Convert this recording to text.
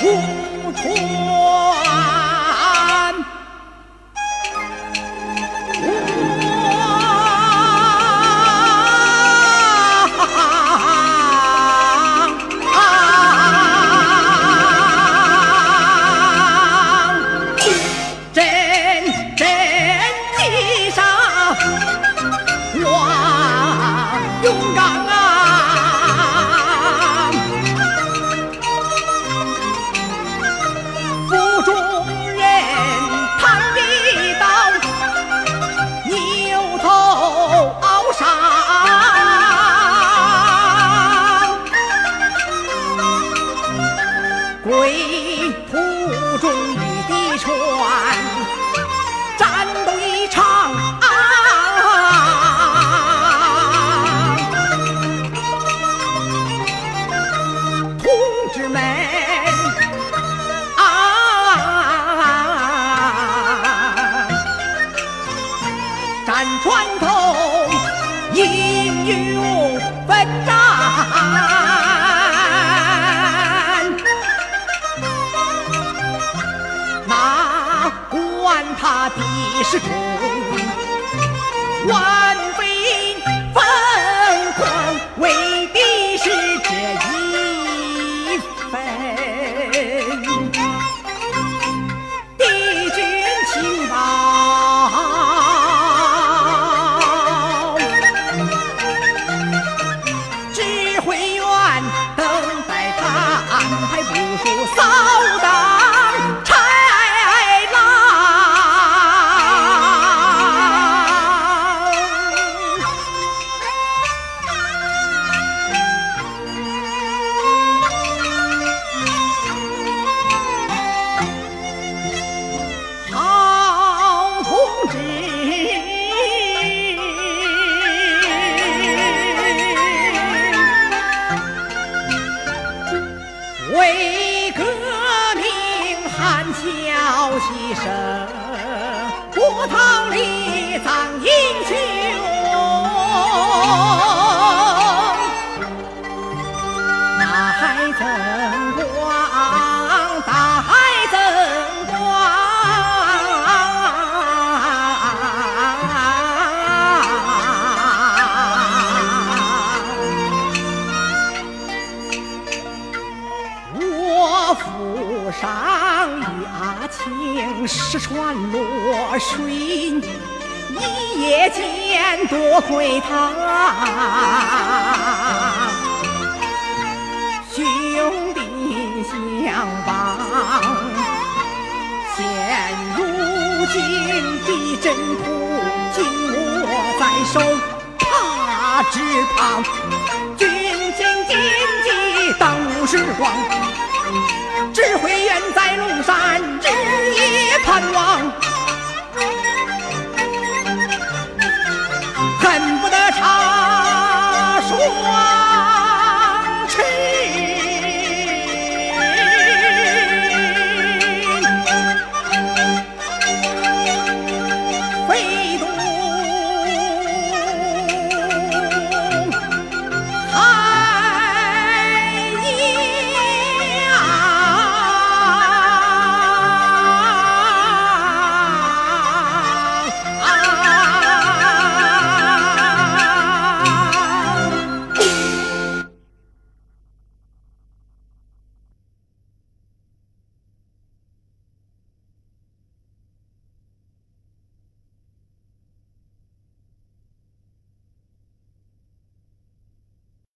无船。敢穿透，英勇奋战，哪管他敌是重。叫几声，骨堂里葬英雄。那还等？是船落水，一夜间多亏他。兄弟相帮，现如今的阵图紧握在手，怕只怕